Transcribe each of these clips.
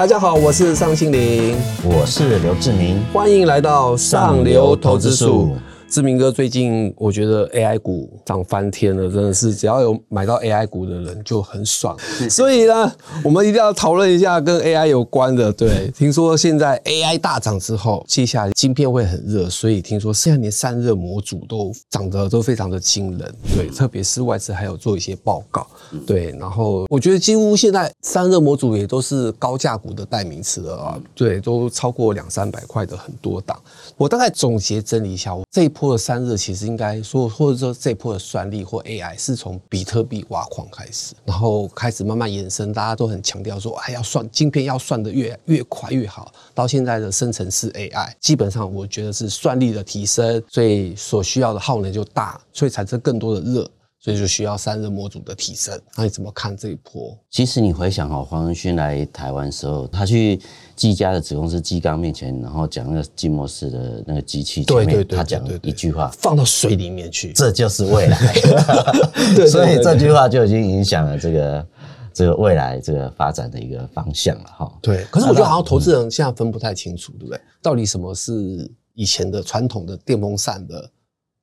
大家好，我是尚心林，我是刘志明，欢迎来到上流投资术。志明哥最近我觉得 AI 股涨翻天了，真的是只要有买到 AI 股的人就很爽。所以呢，我们一定要讨论一下跟 AI 有关的。对，听说现在 AI 大涨之后，接下来晶片会很热，所以听说现在连散热模组都涨得都非常的惊人。对，特别是外资还有做一些报告。对，然后我觉得几乎现在散热模组也都是高价股的代名词了啊。对，都超过两三百块的很多档。我大概总结整理一下，我这一波的散热其实应该说，或者说这一波的算力或 AI 是从比特币挖矿开始，然后开始慢慢延伸，大家都很强调说，哎，要算晶片要算的越越快越好。到现在的生成式 AI，基本上我觉得是算力的提升，所以所需要的耗能就大，所以产生更多的热。所以就需要散热模组的提升，那你怎么看这一波？其实你回想哦，黄仁勋来台湾时候，他去技嘉的子公司技钢面前，然后讲那个静默式的那个机器前面，他讲一句话，放到水里面去，这就是未来。对所以这句话就已经影响了这个这个未来这个发展的一个方向了哈。对，可是我觉得好像投资人现在分不太清楚，对不对？到底什么是以前的传统的电风扇的，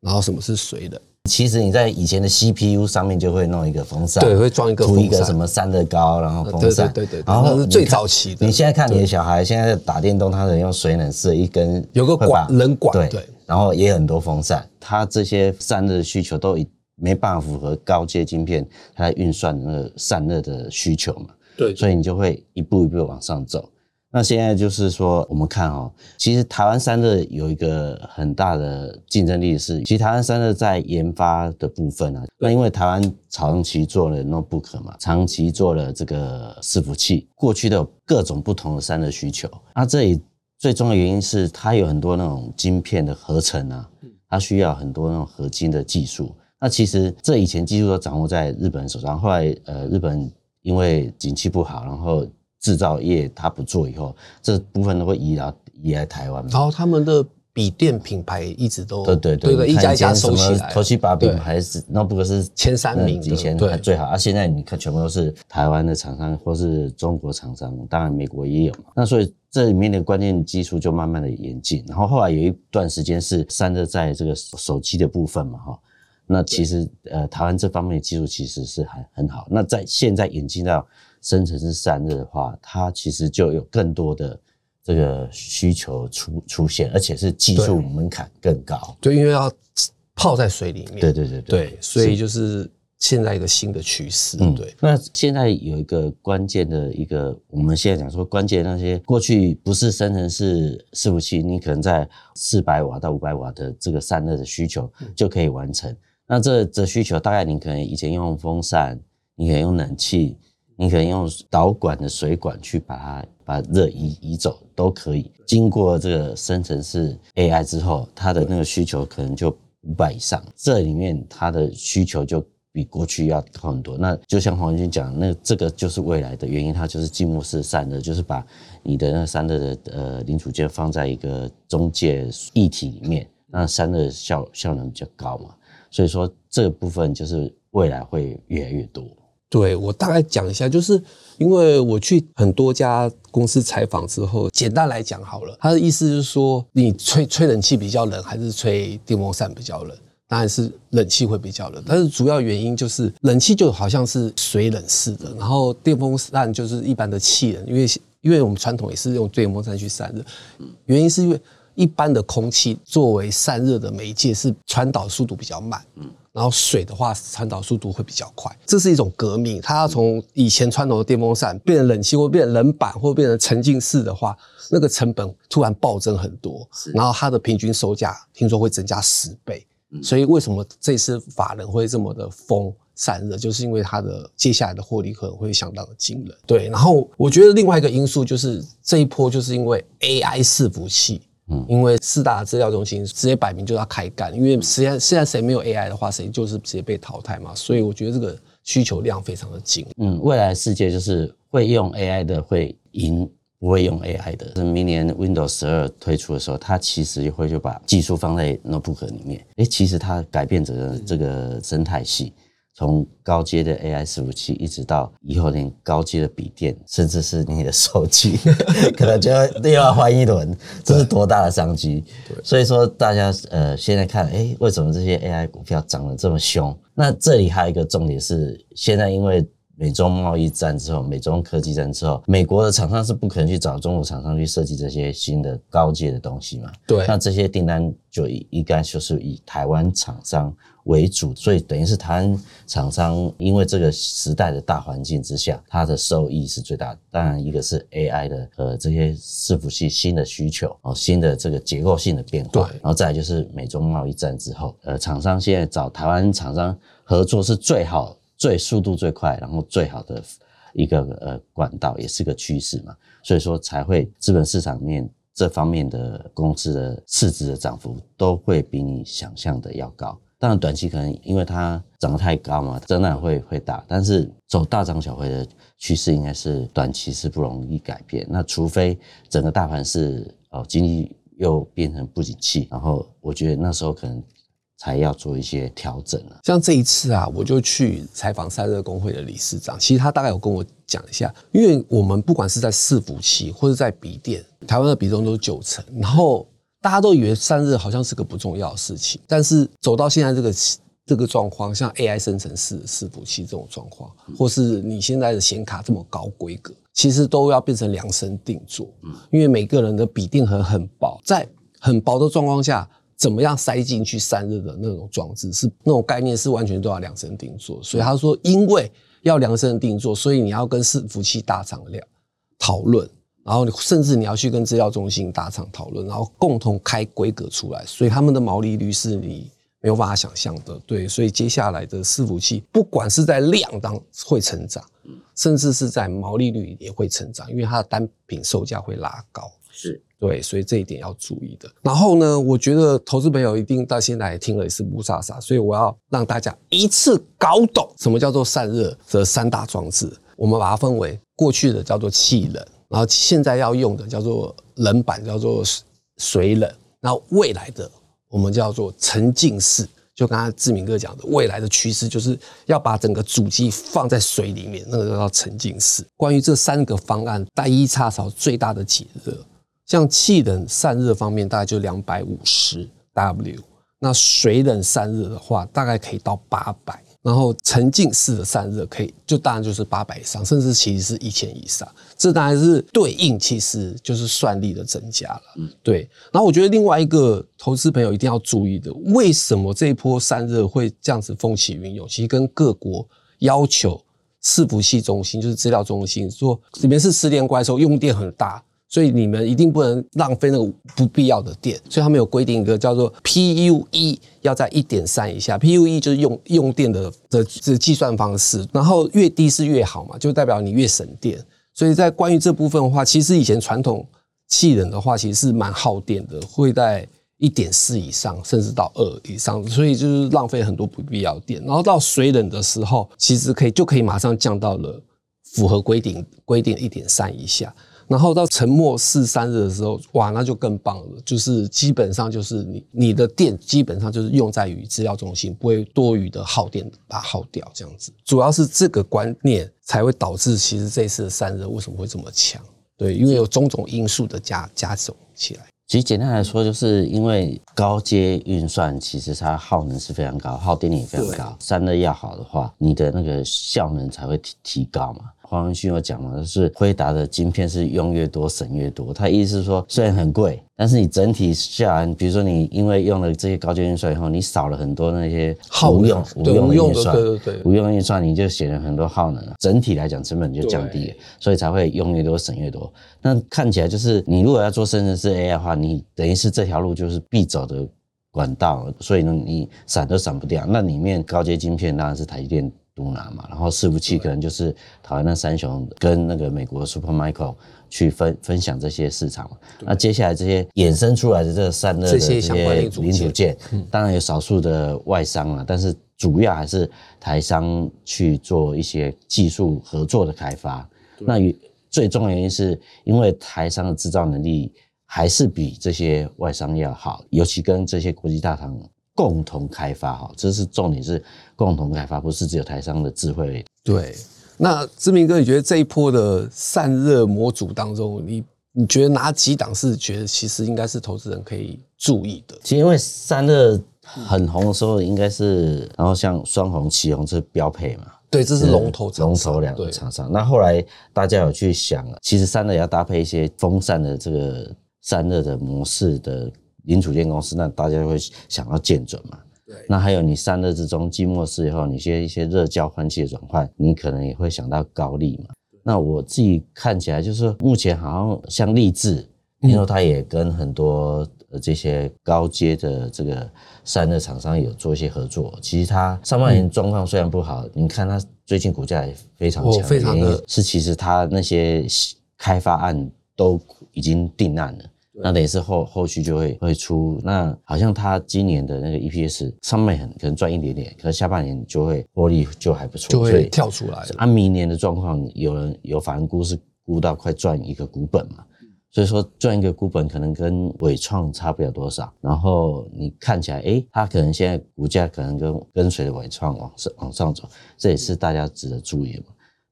然后什么是水的？其实你在以前的 CPU 上面就会弄一个风扇，对，会装一个涂一个什么散热膏，然后风扇，对对然后最早期的。你现在看你的小孩现在打电动，他能用水冷式一根有个管冷管对对。然后也很多风扇，它这些散热的需求都已没办法符合高阶晶片它在运算的那个散热的需求嘛，对。所以你就会一步一步往上走。那现在就是说，我们看哦，其实台湾散热有一个很大的竞争力是，其实台湾散热在研发的部分啊，那因为台湾长期做了 notebook 嘛，长期做了这个伺服器，过去都有各种不同的散热需求。那这里最重要的原因是它有很多那种晶片的合成啊，它需要很多那种合金的技术。那其实这以前技术都掌握在日本手上，后来呃日本因为景气不好，然后制造业它不做以后，这部分都会移到移来台湾。然后他们的笔电品牌一直都对对对一家一家收起来，头七把对品牌是 notebook 是前三名以前最好，啊，现在你看全部都是台湾的厂商或是中国厂商，当然美国也有嘛。那所以这里面的关键技术就慢慢的演进，然后后来有一段时间是散热在这个手手机的部分嘛，哈。那其实呃，台湾这方面的技术其实是很很好。那在现在演进到生成式散热的话，它其实就有更多的这个需求出出现，而且是技术门槛更高。对，因为要泡在水里面，对对对对，所以就是现在一个新的趋势，嗯，对。那现在有一个关键的一个，我们现在讲说关键那些过去不是生成式伺服器，你可能在四百瓦到五百瓦的这个散热的需求就可以完成。那这这需求大概你可能以前用风扇，你可以用冷气，你可能用导管的水管去把它把热移移走都可以。经过这个生成式 AI 之后，它的那个需求可能就五百以上，这里面它的需求就比过去要高很多。那就像黄文军讲，那这个就是未来的原因，它就是静默式散热，就是把你的那个散热的呃零组件放在一个中介一体里面，那散热效效能比较高嘛。所以说这部分就是未来会越来越多。对我大概讲一下，就是因为我去很多家公司采访之后，简单来讲好了，他的意思就是说，你吹吹冷气比较冷，还是吹电风扇比较冷？当然是冷气会比较冷，但是主要原因就是冷气就好像是水冷似的，然后电风扇就是一般的气冷，因为因为我们传统也是用电风扇去散热，原因是因为一般的空气作为散热的媒介是传导速度比较慢，然后水的话传导速度会比较快，这是一种革命。它要从以前传统的电风扇变成冷气，或变成冷板，或变成沉浸式的话，那个成本突然暴增很多，然后它的平均售价听说会增加十倍。所以为什么这次法人会这么的疯散热，就是因为它的接下来的获利可能会相当的惊人。对，然后我觉得另外一个因素就是这一波就是因为 AI 伺服器。嗯，因为四大资料中心直接摆明就要开干，因为实际上现在谁没有 AI 的话，谁就是直接被淘汰嘛，所以我觉得这个需求量非常的紧。嗯，未来世界就是会用 AI 的会赢不会用 AI 的。是明年 Windows 十二推出的时候，它其实会就把技术放在 notebook 里面。诶，其实它改变整个这个生态系。从高阶的 AI 伺服器，一直到以后连高阶的笔电，甚至是你的手机，可能就要又要换一轮，这是多大的商机？所以说大家呃现在看，哎，为什么这些 AI 股票涨得这么凶？那这里还有一个重点是，现在因为美中贸易战之后，美中科技战之后，美国的厂商是不可能去找中国厂商去设计这些新的高阶的东西嘛？对那这些订单就应该就是以台湾厂商为主，所以等于是台湾厂商因为这个时代的大环境之下，它的收益是最大的。当然，一个是 AI 的呃这些伺服器新的需求哦，新的这个结构性的变化，对然后再来就是美中贸易战之后，呃，厂商现在找台湾厂商合作是最好、最速度最快，然后最好的一个呃管道，也是个趋势嘛。所以说才会资本市场面这方面的公司的市值的涨幅都会比你想象的要高。当然，短期可能因为它涨得太高嘛，真的会会大，但是走大涨小回的趋势应该是短期是不容易改变。那除非整个大盘是哦经济又变成不景气，然后我觉得那时候可能才要做一些调整了。像这一次啊，我就去采访散热工会的理事长，其实他大概有跟我讲一下，因为我们不管是在伺服器或者在笔电，台湾的比重都是九成，然后大家都以为散热好像是个不重要的事情，但是走到现在这个 这个状况，像 AI 生成式的伺服器这种状况，或是你现在的显卡这么高规格，其实都要变成量身定做，因为每个人的笔电盒很薄，在很薄的状况下。怎么样塞进去散热的那种装置，是那种概念是完全都要量身定做。所以他说，因为要量身定做，所以你要跟伺服器大厂量讨论，然后甚至你要去跟资料中心大厂讨论，然后共同开规格出来。所以他们的毛利率是你没有办法想象的。对，所以接下来的伺服器，不管是在量当会成长，甚至是在毛利率也会成长，因为它的单品售价会拉高。是对，所以这一点要注意的。然后呢，我觉得投资朋友一定到现在也听了也是不傻傻，所以我要让大家一次搞懂什么叫做散热的三大装置。我们把它分为过去的叫做气冷，然后现在要用的叫做冷板，叫做水冷，然后未来的我们叫做沉浸式。就刚才志明哥讲的，未来的趋势就是要把整个主机放在水里面，那个叫沉浸式。关于这三个方案，单一插槽最大的解热。像气冷散热方面，大概就两百五十 W，那水冷散热的话，大概可以到八百，然后沉浸式的散热可以，就当然就是八百以上，甚至其实是一千以上。这当然是对应，其实就是算力的增加了。嗯，对。然后我觉得另外一个投资朋友一定要注意的，为什么这一波散热会这样子风起云涌？其实跟各国要求伺服器中心，就是资料中心，说里面是失电怪兽，用电很大。所以你们一定不能浪费那个不必要的电，所以他们有规定一个叫做 PUE 要在一点三以下，PUE 就是用用电的的这计算方式，然后越低是越好嘛，就代表你越省电。所以在关于这部分的话，其实以前传统气冷的话，其实是蛮耗电的，会在一点四以上，甚至到二以上，所以就是浪费很多不必要电。然后到水冷的时候，其实可以就可以马上降到了符合规定规定一点三以下。然后到沉默式三日的时候，哇，那就更棒了。就是基本上就是你你的电基本上就是用在于资料中心，不会多余的耗电把它耗掉这样子。主要是这个观念才会导致其实这次的散热为什么会这么强？对，因为有种种因素的加加总起来。其实简单来说，就是因为高阶运算其实它耗能是非常高，耗电力也非常高。散热要好的话，你的那个效能才会提提高嘛。黄文旭有讲嘛，就是辉达的晶片是用越多省越多。他意思是说，虽然很贵，但是你整体下来，比如说你因为用了这些高阶运算以后，你少了很多那些 耗用无用的运算，对对对，无用运算你就省了很多耗能，整体来讲成本就降低了，所以才会用越多省越多。那看起来就是你如果要做生成式 AI 的话，你等于是这条路就是必走的管道，所以呢你闪都闪不掉。那里面高阶晶片当然是台积电。独拿嘛，然后伺服器可能就是台湾那三雄跟那个美国 Supermicro 去分分享这些市场。那接下来这些衍生出来的这个散热的这些零组件，当然有少数的外商了，但是主要还是台商去做一些技术合作的开发。那最重要原因是因为台商的制造能力还是比这些外商要好，尤其跟这些国际大厂。共同开发哈，这是重点是共同开发，不是只有台商的智慧。对，那志明哥，你觉得这一波的散热模组当中，你你觉得哪几档是觉得其实应该是投资人可以注意的？其实因为散热很红的时候，应该是然后像双红、旗红这是标配嘛。对，这是龙头龙头两个厂商。那后来大家有去想，其实散热也要搭配一些风扇的这个散热的模式的零组件公司，那大家会想要见准嘛。对。那还有你散热之中寂寞式以后，你些一些热交换器的转换，你可能也会想到高利嘛。那我自己看起来就是目前好像像立志，因为它也跟很多呃这些高阶的这个。散热厂商有做一些合作，其实它上半年状况虽然不好，你看它最近股价也非常强，非常的是其实它那些开发案都已经定案了，那等于是后后续就会会出。那好像它今年的那个 EPS 上面很可能赚一点点，可是下半年就会获利就还不错，就会跳出来。按明年的状况，有人有法人估是估到快赚一个股本嘛。所以说赚一个股本可能跟伟创差不了多少，然后你看起来，哎，它可能现在股价可能跟跟随着伟创往上往上走，这也是大家值得注意的嘛。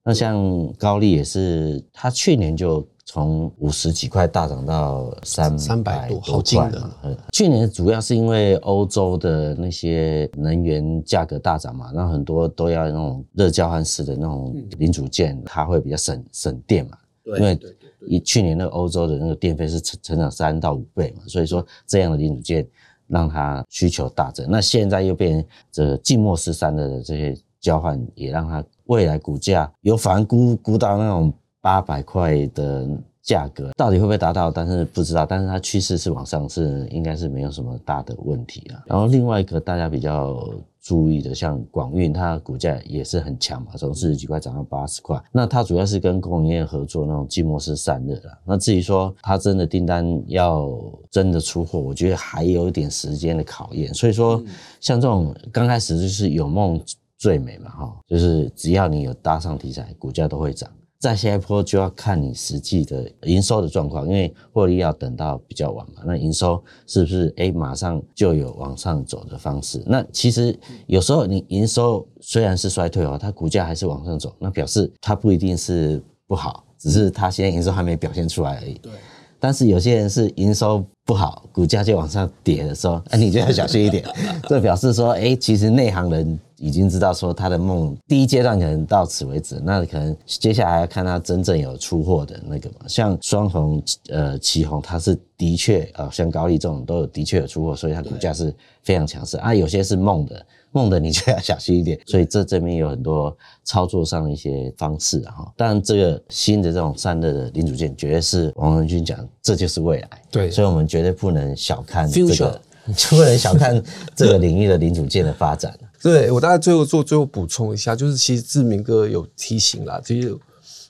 那像高丽也是，它去年就从五十几块大涨到三三百多，好近的。去年主要是因为欧洲的那些能源价格大涨嘛，那很多都要那种热交换式的那种零组件，它会比较省省电嘛。对，因为以去年那个欧洲的那个电费是成成长三到五倍嘛，所以说这样的零组件让它需求大增。那现在又变成这静默式三的这些交换，也让它未来股价有反估估到那种八百块的价格，到底会不会达到？但是不知道。但是它趋势是往上，是应该是没有什么大的问题啊。然后另外一个大家比较。注意的，像广运，它股价也是很强嘛，从四十几块涨到八十块。那它主要是跟供应链合作那种寂寞式散热啦。那至于说它真的订单要真的出货，我觉得还有一点时间的考验。所以说，像这种刚开始就是有梦最美嘛，哈，就是只要你有搭上题材，股价都会涨。在下一波就要看你实际的营收的状况，因为获利要等到比较晚嘛。那营收是不是哎马上就有往上走的方式？那其实有时候你营收虽然是衰退哦，它股价还是往上走，那表示它不一定是不好，只是它现在营收还没表现出来而已。对。但是有些人是营收不好，股价就往上跌的时候，哎，你就要小心一点。这表示说，哎，其实内行人。已经知道说他的梦第一阶段可能到此为止，那可能接下来要看他真正有出货的那个嘛。像双红、呃旗红，它是的确啊，像高丽这种都有的确有出货，所以它股价是非常强势啊。有些是梦的，梦的你就要小心一点。所以这这边有很多操作上的一些方式哈。当然，这个新的这种散热的零组件，绝对是王文军讲，这就是未来。对，所以我们绝对不能小看这个，不能小看这个领域的零组件的发展。对我大概最后做最后补充一下，就是其实志明哥有提醒啦，其实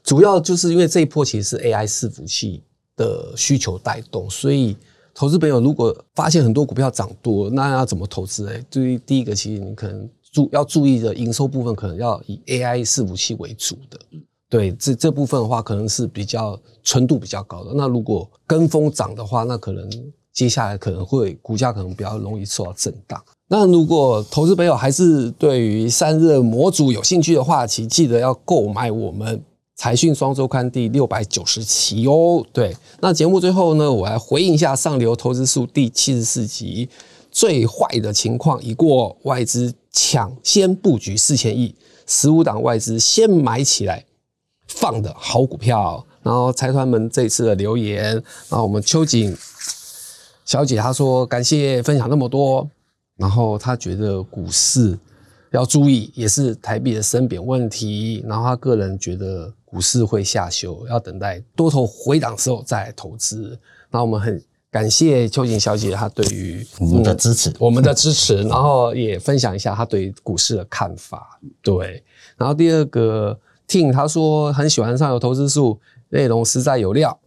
主要就是因为这一波其实是 AI 伺服器的需求带动，所以投资朋友如果发现很多股票涨多，那要怎么投资？哎，对于第一个，其实你可能注要注意的营收部分，可能要以 AI 伺服器为主的。对，这这部分的话，可能是比较纯度比较高的。那如果跟风涨的话，那可能接下来可能会股价可能比较容易受到震荡。那如果投资朋友还是对于散热模组有兴趣的话，请记得要购买我们财讯双周刊第六百九十期哦。对，那节目最后呢，我来回应一下上流投资数第七十四集，最坏的情况已过，外资抢先布局四千亿，十五档外资先买起来放的好股票。然后财团们这次的留言，然后我们秋瑾小姐她说感谢分享那么多。然后他觉得股市要注意，也是台币的升贬问题。然后他个人觉得股市会下修，要等待多头回档之后再投资。那我们很感谢秋瑾小姐她对于我们的支持，我们的支持，然后也分享一下她对于股市的看法。对，然后第二个听她说很喜欢上有投资数，内容实在有料，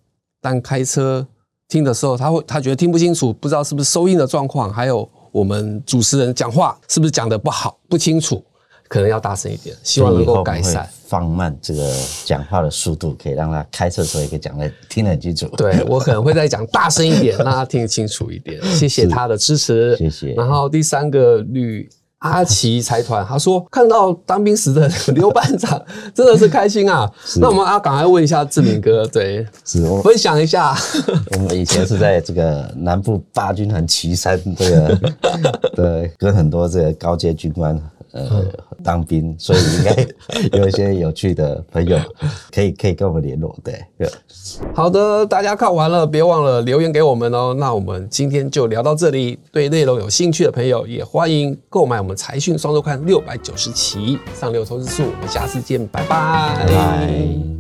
但开车听的时候他会他觉得听不清楚，不知道是不是收音的状况，还有。我们主持人讲话是不是讲的不好、不清楚？可能要大声一点，希望能够改善。放慢这个讲话的速度，可以让他开车的时候也可以讲的听得很清楚。对我可能会再讲大声一点，让他听得清楚一点。谢谢他的支持，谢谢。然后第三个绿阿奇财团，他说看到当兵时的刘班长，真的是开心啊。那我们啊，赶快问一下志明哥，对，是我分享一下。我们以前是在这个南部八军团旗山，这个对，跟很多这个高阶军官。呃，当兵，所以应该 有一些有趣的朋友 可以可以跟我们联络。对，好的，大家看完了，别忘了留言给我们哦。那我们今天就聊到这里，对内容有兴趣的朋友也欢迎购买我们财讯双周刊六百九十期上六投资数。我们下次见，拜拜。拜拜。